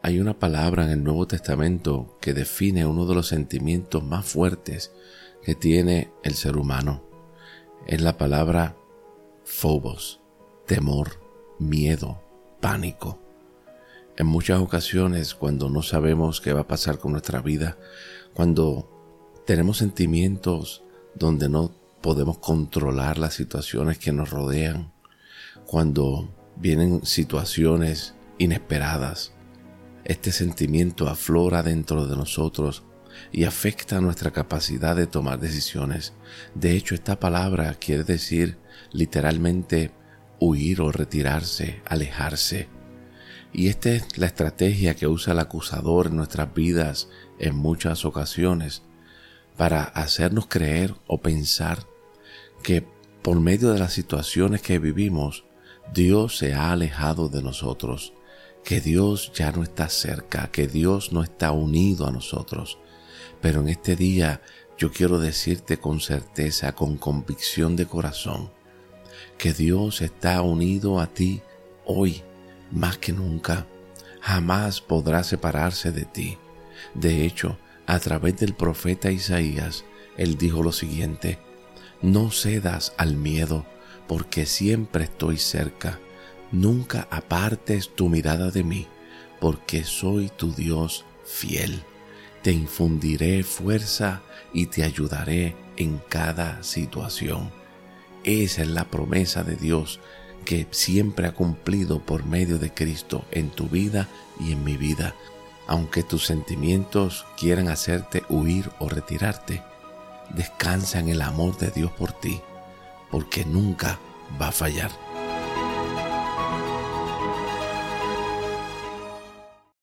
Hay una palabra en el Nuevo Testamento que define uno de los sentimientos más fuertes que tiene el ser humano. Es la palabra phobos, temor, miedo, pánico. En muchas ocasiones, cuando no sabemos qué va a pasar con nuestra vida, cuando tenemos sentimientos donde no podemos controlar las situaciones que nos rodean, cuando vienen situaciones inesperadas, este sentimiento aflora dentro de nosotros y afecta nuestra capacidad de tomar decisiones. De hecho, esta palabra quiere decir literalmente huir o retirarse, alejarse. Y esta es la estrategia que usa el acusador en nuestras vidas en muchas ocasiones para hacernos creer o pensar que por medio de las situaciones que vivimos, Dios se ha alejado de nosotros que Dios ya no está cerca, que Dios no está unido a nosotros. Pero en este día yo quiero decirte con certeza, con convicción de corazón, que Dios está unido a ti hoy más que nunca. Jamás podrá separarse de ti. De hecho, a través del profeta Isaías, él dijo lo siguiente, no cedas al miedo, porque siempre estoy cerca Nunca apartes tu mirada de mí, porque soy tu Dios fiel. Te infundiré fuerza y te ayudaré en cada situación. Esa es la promesa de Dios que siempre ha cumplido por medio de Cristo en tu vida y en mi vida. Aunque tus sentimientos quieran hacerte huir o retirarte, descansa en el amor de Dios por ti, porque nunca va a fallar.